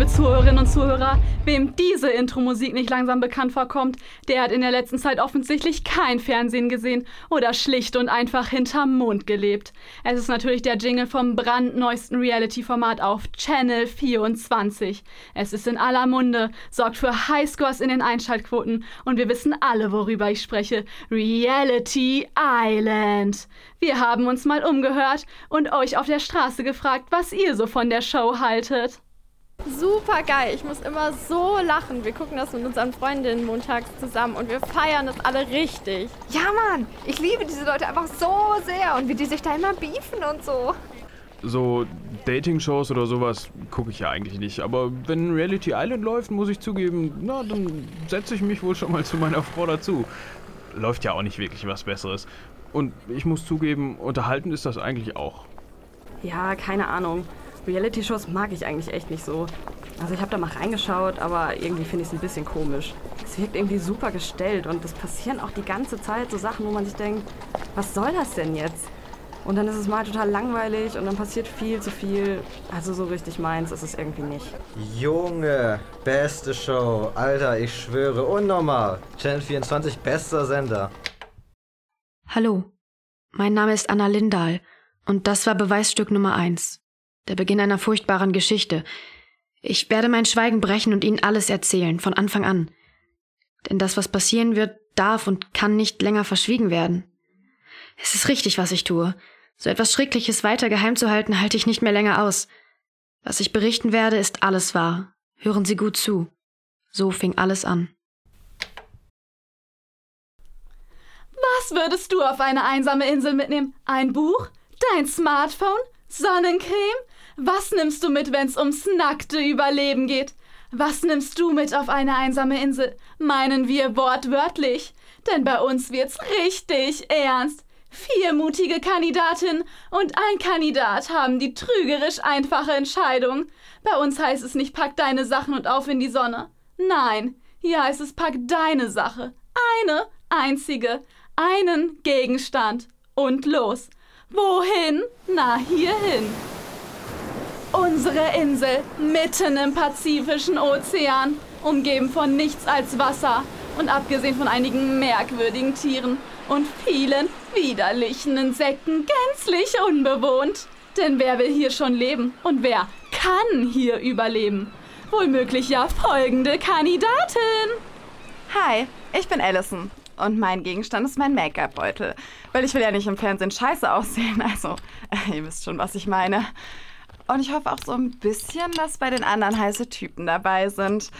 liebe Zuhörerinnen und Zuhörer, wem diese Intro-Musik nicht langsam bekannt vorkommt, der hat in der letzten Zeit offensichtlich kein Fernsehen gesehen oder schlicht und einfach hinterm Mond gelebt. Es ist natürlich der Jingle vom brandneuesten Reality-Format auf Channel 24. Es ist in aller Munde, sorgt für Highscores in den Einschaltquoten und wir wissen alle, worüber ich spreche. Reality Island. Wir haben uns mal umgehört und euch auf der Straße gefragt, was ihr so von der Show haltet. Super geil. Ich muss immer so lachen. Wir gucken das mit unseren Freundinnen montags zusammen und wir feiern das alle richtig. Ja, Mann. Ich liebe diese Leute einfach so sehr und wie die sich da immer beefen und so. So Dating-Shows oder sowas gucke ich ja eigentlich nicht. Aber wenn Reality Island läuft, muss ich zugeben, na, dann setze ich mich wohl schon mal zu meiner Frau dazu. Läuft ja auch nicht wirklich was Besseres. Und ich muss zugeben, unterhalten ist das eigentlich auch. Ja, keine Ahnung. Reality-Shows mag ich eigentlich echt nicht so. Also ich habe da mal reingeschaut, aber irgendwie finde ich es ein bisschen komisch. Es wirkt irgendwie super gestellt und es passieren auch die ganze Zeit so Sachen, wo man sich denkt, was soll das denn jetzt? Und dann ist es mal total langweilig und dann passiert viel zu viel. Also so richtig meins ist es irgendwie nicht. Junge, beste Show. Alter, ich schwöre, unnormal. Channel 24, bester Sender. Hallo, mein Name ist Anna Lindahl und das war Beweisstück Nummer eins. Der Beginn einer furchtbaren Geschichte. Ich werde mein Schweigen brechen und Ihnen alles erzählen, von Anfang an. Denn das, was passieren wird, darf und kann nicht länger verschwiegen werden. Es ist richtig, was ich tue. So etwas Schreckliches weiter geheim zu halten, halte ich nicht mehr länger aus. Was ich berichten werde, ist alles wahr. Hören Sie gut zu. So fing alles an. Was würdest du auf eine einsame Insel mitnehmen? Ein Buch? Dein Smartphone? Sonnencreme? Was nimmst du mit, wenn's ums nackte Überleben geht? Was nimmst du mit auf eine einsame Insel? Meinen wir wortwörtlich. Denn bei uns wird's richtig ernst. Vier mutige Kandidatinnen und ein Kandidat haben die trügerisch einfache Entscheidung. Bei uns heißt es nicht pack deine Sachen und auf in die Sonne. Nein, hier heißt es pack deine Sache. Eine einzige. Einen Gegenstand. Und los. Wohin? Na, hierhin. Unsere Insel mitten im Pazifischen Ozean, umgeben von nichts als Wasser und abgesehen von einigen merkwürdigen Tieren und vielen widerlichen Insekten gänzlich unbewohnt. Denn wer will hier schon leben und wer kann hier überleben? Wohlmöglich ja folgende Kandidatin. Hi, ich bin Allison und mein Gegenstand ist mein Make-up-Beutel. Weil ich will ja nicht im Fernsehen scheiße aussehen. Also, äh, ihr wisst schon, was ich meine. Und ich hoffe auch so ein bisschen, dass bei den anderen heiße Typen dabei sind.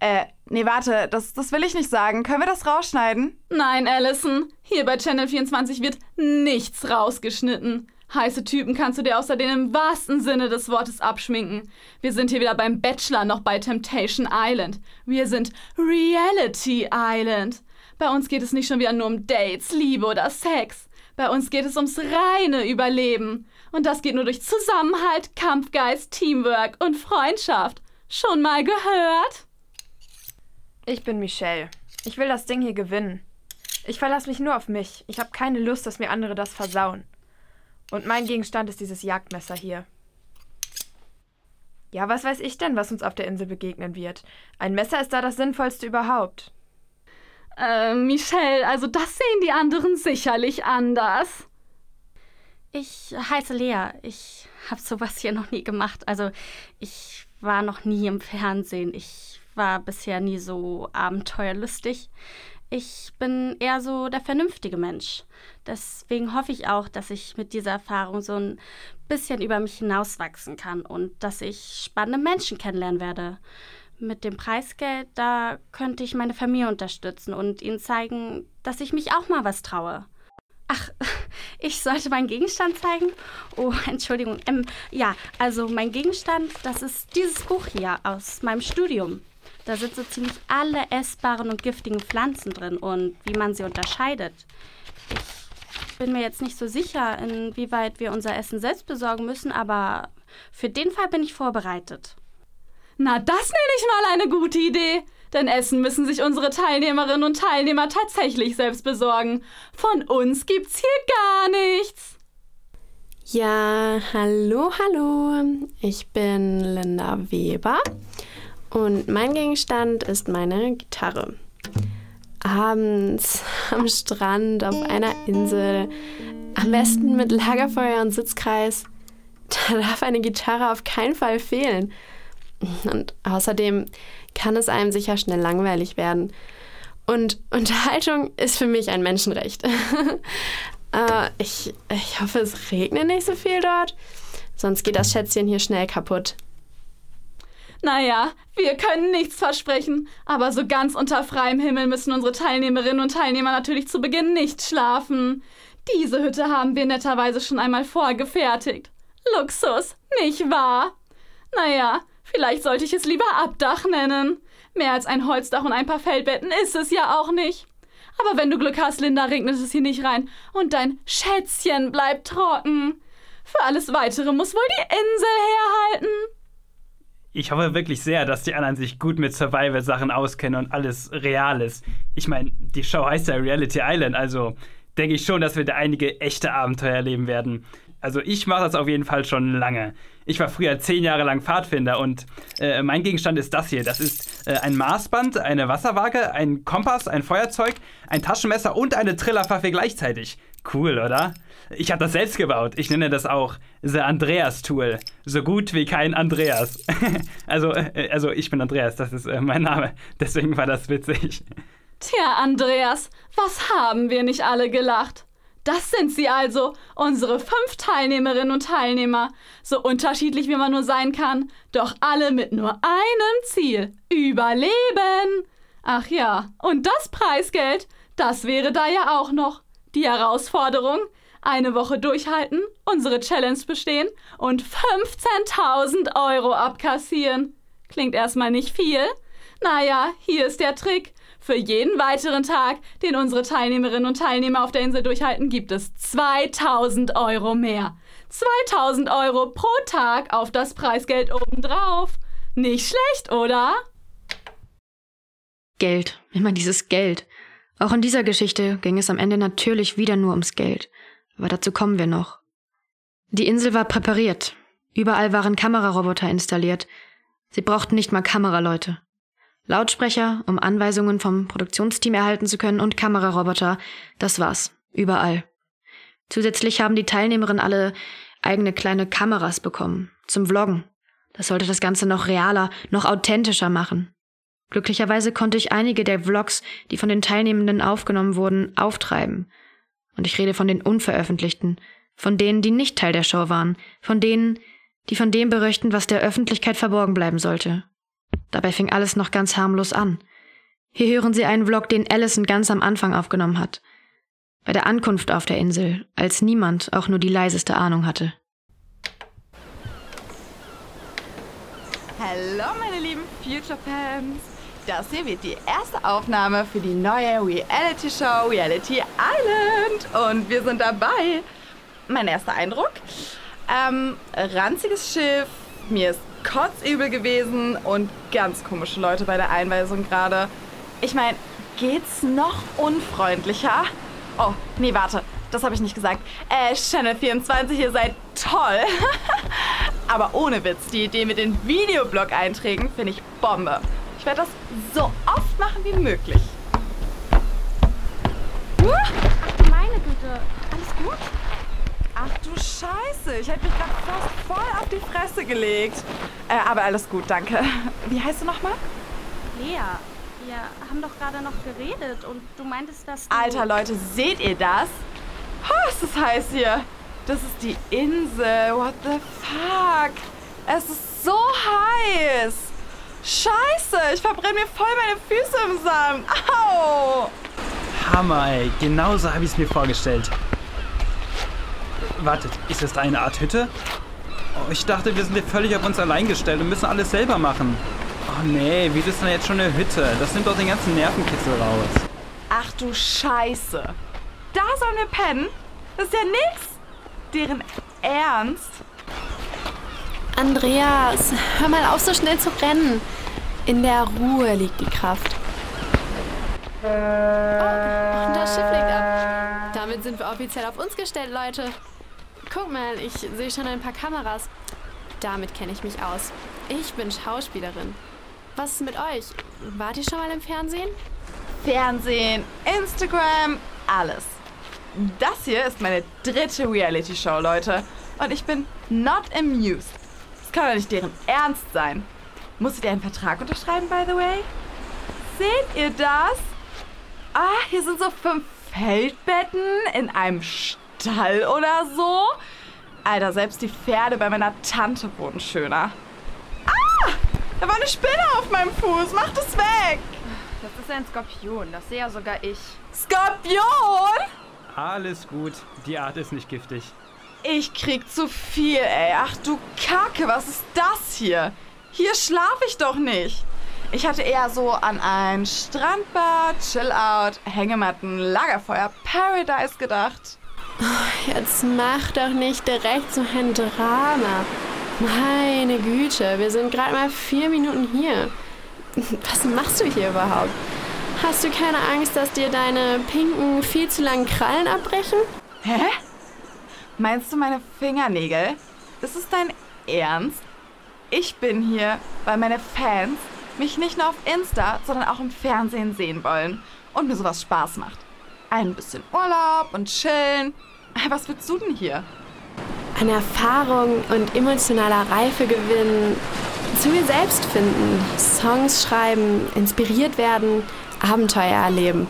Äh, nee, warte, das, das will ich nicht sagen. Können wir das rausschneiden? Nein, Allison. Hier bei Channel 24 wird nichts rausgeschnitten. Heiße Typen kannst du dir außerdem im wahrsten Sinne des Wortes abschminken. Wir sind hier weder beim Bachelor noch bei Temptation Island. Wir sind Reality Island. Bei uns geht es nicht schon wieder nur um Dates, Liebe oder Sex. Bei uns geht es ums reine Überleben. Und das geht nur durch Zusammenhalt, Kampfgeist, Teamwork und Freundschaft. Schon mal gehört? Ich bin Michelle. Ich will das Ding hier gewinnen. Ich verlasse mich nur auf mich. Ich habe keine Lust, dass mir andere das versauen. Und mein Gegenstand ist dieses Jagdmesser hier. Ja, was weiß ich denn, was uns auf der Insel begegnen wird? Ein Messer ist da das Sinnvollste überhaupt. Äh, Michelle, also das sehen die anderen sicherlich anders. Ich heiße Lea. Ich habe sowas hier noch nie gemacht. Also ich war noch nie im Fernsehen. Ich war bisher nie so abenteuerlustig. Ich bin eher so der vernünftige Mensch. Deswegen hoffe ich auch, dass ich mit dieser Erfahrung so ein bisschen über mich hinauswachsen kann und dass ich spannende Menschen kennenlernen werde. Mit dem Preisgeld, da könnte ich meine Familie unterstützen und ihnen zeigen, dass ich mich auch mal was traue. Ach, ich sollte meinen Gegenstand zeigen? Oh, Entschuldigung. Ähm, ja, also mein Gegenstand, das ist dieses Buch hier aus meinem Studium. Da sind so ziemlich alle essbaren und giftigen Pflanzen drin und wie man sie unterscheidet. Ich bin mir jetzt nicht so sicher, inwieweit wir unser Essen selbst besorgen müssen, aber für den Fall bin ich vorbereitet. Na, das nenne ich mal eine gute Idee. Denn Essen müssen sich unsere Teilnehmerinnen und Teilnehmer tatsächlich selbst besorgen. Von uns gibt's hier gar nichts. Ja, hallo, hallo. Ich bin Linda Weber und mein Gegenstand ist meine Gitarre. Abends am Strand auf einer Insel, am besten mit Lagerfeuer und Sitzkreis, da darf eine Gitarre auf keinen Fall fehlen. Und außerdem kann es einem sicher schnell langweilig werden. Und Unterhaltung ist für mich ein Menschenrecht. äh, ich, ich hoffe, es regnet nicht so viel dort. Sonst geht das Schätzchen hier schnell kaputt. Naja, wir können nichts versprechen, aber so ganz unter freiem Himmel müssen unsere Teilnehmerinnen und Teilnehmer natürlich zu Beginn nicht schlafen. Diese Hütte haben wir netterweise schon einmal vorgefertigt. Luxus, nicht wahr? Naja, vielleicht sollte ich es lieber Abdach nennen. Mehr als ein Holzdach und ein paar Feldbetten ist es ja auch nicht. Aber wenn du Glück hast, Linda, regnet es hier nicht rein und dein Schätzchen bleibt trocken. Für alles Weitere muss wohl die Insel herhalten. Ich hoffe wirklich sehr, dass die anderen sich gut mit Survival-Sachen auskennen und alles real ist. Ich meine, die Show heißt ja Reality Island, also denke ich schon, dass wir da einige echte Abenteuer erleben werden. Also ich mache das auf jeden Fall schon lange. Ich war früher zehn Jahre lang Pfadfinder und äh, mein Gegenstand ist das hier. Das ist äh, ein Maßband, eine Wasserwaage, ein Kompass, ein Feuerzeug, ein Taschenmesser und eine Trillerpfaffe gleichzeitig. Cool, oder? Ich habe das selbst gebaut. Ich nenne das auch The Andreas Tool. So gut wie kein Andreas. also, äh, also ich bin Andreas, das ist äh, mein Name. Deswegen war das witzig. Tja, Andreas, was haben wir nicht alle gelacht? Das sind sie also, unsere fünf Teilnehmerinnen und Teilnehmer. So unterschiedlich wie man nur sein kann, doch alle mit nur einem Ziel: Überleben. Ach ja, und das Preisgeld, das wäre da ja auch noch. Die Herausforderung: eine Woche durchhalten, unsere Challenge bestehen und 15.000 Euro abkassieren. Klingt erstmal nicht viel. Naja, hier ist der Trick. Für jeden weiteren Tag, den unsere Teilnehmerinnen und Teilnehmer auf der Insel durchhalten, gibt es 2000 Euro mehr. 2000 Euro pro Tag auf das Preisgeld obendrauf. Nicht schlecht, oder? Geld, immer dieses Geld. Auch in dieser Geschichte ging es am Ende natürlich wieder nur ums Geld. Aber dazu kommen wir noch. Die Insel war präpariert. Überall waren Kameraroboter installiert. Sie brauchten nicht mal Kameraleute. Lautsprecher, um Anweisungen vom Produktionsteam erhalten zu können und Kameraroboter. Das war's. Überall. Zusätzlich haben die Teilnehmerinnen alle eigene kleine Kameras bekommen. Zum Vloggen. Das sollte das Ganze noch realer, noch authentischer machen. Glücklicherweise konnte ich einige der Vlogs, die von den Teilnehmenden aufgenommen wurden, auftreiben. Und ich rede von den unveröffentlichten, von denen, die nicht Teil der Show waren, von denen, die von dem berichten, was der Öffentlichkeit verborgen bleiben sollte. Dabei fing alles noch ganz harmlos an. Hier hören Sie einen Vlog, den Allison ganz am Anfang aufgenommen hat. Bei der Ankunft auf der Insel, als niemand auch nur die leiseste Ahnung hatte. Hallo meine lieben Future-Fans. Das hier wird die erste Aufnahme für die neue Reality-Show Reality Island. Und wir sind dabei. Mein erster Eindruck? Ähm, ranziges Schiff, mir ist kotzübel gewesen und ganz komische Leute bei der Einweisung gerade. Ich meine, geht's noch unfreundlicher? Oh, nee, warte, das habe ich nicht gesagt. Äh, Channel 24, ihr seid toll. Aber ohne Witz, die Idee mit den Videoblog-Einträgen finde ich Bombe. Ich werde das so oft machen wie möglich. Ach, meine Güte. Alles gut? Ach du Scheiße, ich hätte mich gerade fast voll auf die Fresse gelegt. Äh, aber alles gut, danke. Wie heißt du nochmal? Lea, wir haben doch gerade noch geredet und du meintest, dass du... Alter Leute, seht ihr das? Oh, ist das heiß hier. Das ist die Insel. What the fuck? Es ist so heiß. Scheiße, ich verbrenne mir voll meine Füße im Sand. Au! Hammer, ey. Genauso habe ich es mir vorgestellt. Wartet, ist das da eine Art Hütte? Oh, ich dachte, wir sind hier völlig auf uns allein gestellt und müssen alles selber machen. Oh nee, wie ist denn jetzt schon eine Hütte? Das nimmt doch den ganzen Nervenkitzel raus. Ach du Scheiße. Da sollen wir pennen? Das ist ja nix. Deren Ernst? Andreas, hör mal auf, so schnell zu rennen. In der Ruhe liegt die Kraft. Oh, das Schiff legt ab. Damit sind wir offiziell auf uns gestellt, Leute. Guck mal, ich sehe schon ein paar Kameras. Damit kenne ich mich aus. Ich bin Schauspielerin. Was ist mit euch? Wart ihr schon mal im Fernsehen? Fernsehen, Instagram, alles. Das hier ist meine dritte Reality-Show, Leute. Und ich bin not amused. Das kann doch nicht deren Ernst sein. Musstet ihr einen Vertrag unterschreiben, by the way? Seht ihr das? Ah, hier sind so fünf Feldbetten in einem Stall oder so. Alter, selbst die Pferde bei meiner Tante wurden schöner. Ah! Da war eine Spinne auf meinem Fuß. Macht es weg! Das ist ein Skorpion, das sehe ja sogar ich. Skorpion? Alles gut, die Art ist nicht giftig. Ich krieg zu viel, ey. Ach du Kacke, was ist das hier? Hier schlafe ich doch nicht. Ich hatte eher so an ein Strandbad, Chillout, Hängematten, Lagerfeuer, Paradise gedacht. Jetzt mach doch nicht direkt so ein Drama. Meine Güte, wir sind gerade mal vier Minuten hier. Was machst du hier überhaupt? Hast du keine Angst, dass dir deine pinken, viel zu langen Krallen abbrechen? Hä? Meinst du meine Fingernägel? Ist es dein Ernst? Ich bin hier, weil meine Fans mich nicht nur auf Insta, sondern auch im Fernsehen sehen wollen und mir sowas Spaß macht. Ein bisschen Urlaub und chillen. Was willst du denn hier? An Erfahrung und emotionaler Reife gewinnen, zu mir selbst finden, Songs schreiben, inspiriert werden, Abenteuer erleben.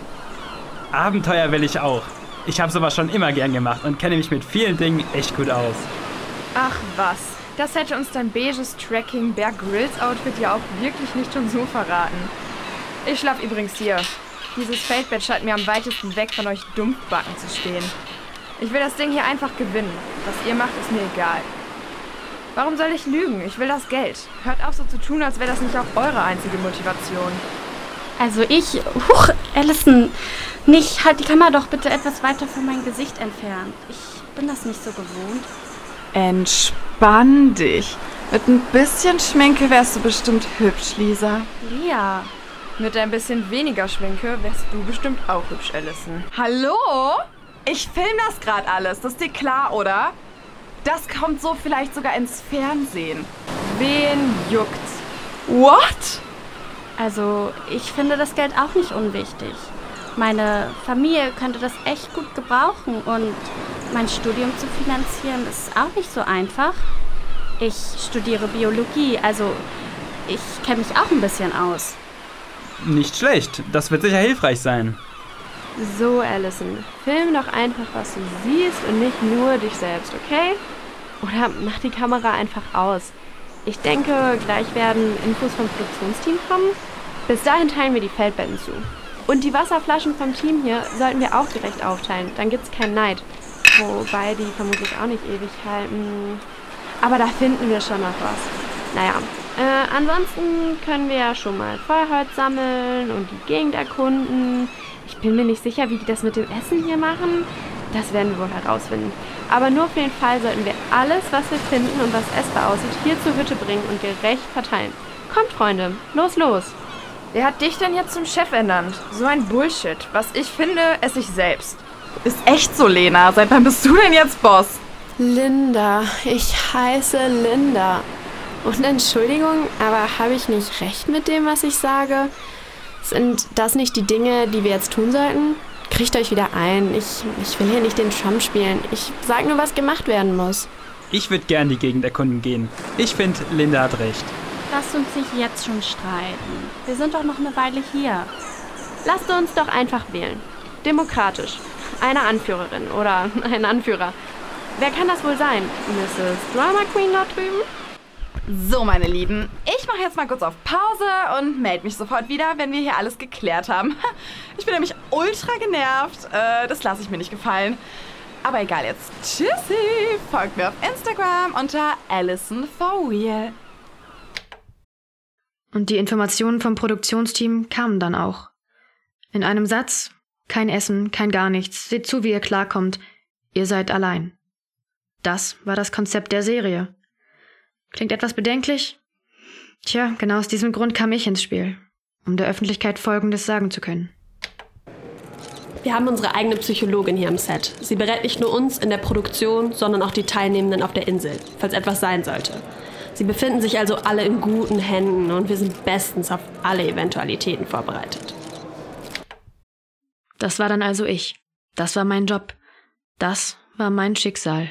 Abenteuer will ich auch. Ich habe sowas schon immer gern gemacht und kenne mich mit vielen Dingen echt gut aus. Ach was, das hätte uns dein beiges Tracking Bear Grylls Outfit ja auch wirklich nicht schon so verraten. Ich schlaf übrigens hier. Dieses Feldbett scheint mir am weitesten weg von euch Dumpfbacken zu stehen. Ich will das Ding hier einfach gewinnen. Was ihr macht, ist mir egal. Warum soll ich lügen? Ich will das Geld. Hört auf so zu tun, als wäre das nicht auch eure einzige Motivation. Also ich. Huch, Allison. Nicht. Halt die Kamera doch bitte etwas weiter von meinem Gesicht entfernt. Ich bin das nicht so gewohnt. Entspann dich. Mit ein bisschen Schminke wärst du bestimmt hübsch, Lisa. Lea. Mit ein bisschen weniger Schminke wärst du bestimmt auch hübsch, Allison. Hallo? Ich film das gerade alles. Das ist dir klar, oder? Das kommt so vielleicht sogar ins Fernsehen. Wen juckt's? What? Also, ich finde das Geld auch nicht unwichtig. Meine Familie könnte das echt gut gebrauchen und mein Studium zu finanzieren ist auch nicht so einfach. Ich studiere Biologie, also ich kenne mich auch ein bisschen aus. Nicht schlecht, das wird sicher hilfreich sein. So, Allison, film doch einfach, was du siehst und nicht nur dich selbst, okay? Oder mach die Kamera einfach aus. Ich denke, gleich werden Infos vom Produktionsteam kommen. Bis dahin teilen wir die Feldbetten zu. Und die Wasserflaschen vom Team hier sollten wir auch direkt aufteilen. Dann gibt's keinen Neid. Wobei die vermutlich auch nicht ewig halten. Aber da finden wir schon noch was. Naja, äh, ansonsten können wir ja schon mal Feuerholz sammeln und die Gegend erkunden. Ich bin mir nicht sicher, wie die das mit dem Essen hier machen. Das werden wir wohl herausfinden. Aber nur für den Fall sollten wir alles, was wir finden und was essbar aussieht, hier zur Hütte bringen und gerecht verteilen. Kommt, Freunde, los, los. Wer hat dich denn jetzt zum Chef ernannt? So ein Bullshit. Was ich finde, esse ich selbst. Ist echt so, Lena. Seit wann bist du denn jetzt Boss? Linda, ich heiße Linda. Und Entschuldigung, aber habe ich nicht recht mit dem, was ich sage? Sind das nicht die Dinge, die wir jetzt tun sollten? Kriegt euch wieder ein. Ich, ich will hier nicht den Trump spielen. Ich sage nur, was gemacht werden muss. Ich würde gern die Gegend erkunden gehen. Ich finde, Linda hat recht. Lasst uns nicht jetzt schon streiten. Wir sind doch noch eine Weile hier. Lasst uns doch einfach wählen. Demokratisch. Eine Anführerin oder ein Anführer. Wer kann das wohl sein? Mrs. Drama Queen dort drüben? So, meine Lieben, ich mache jetzt mal kurz auf Pause und melde mich sofort wieder, wenn wir hier alles geklärt haben. Ich bin nämlich ultra genervt. Äh, das lasse ich mir nicht gefallen. Aber egal jetzt. Tschüssi! Folgt mir auf Instagram unter Allison for Real. Und die Informationen vom Produktionsteam kamen dann auch. In einem Satz, kein Essen, kein gar nichts, seht zu, wie ihr klarkommt, ihr seid allein. Das war das Konzept der Serie. Klingt etwas bedenklich? Tja, genau aus diesem Grund kam ich ins Spiel, um der Öffentlichkeit Folgendes sagen zu können. Wir haben unsere eigene Psychologin hier im Set. Sie berät nicht nur uns in der Produktion, sondern auch die Teilnehmenden auf der Insel, falls etwas sein sollte. Sie befinden sich also alle in guten Händen und wir sind bestens auf alle Eventualitäten vorbereitet. Das war dann also ich. Das war mein Job. Das war mein Schicksal.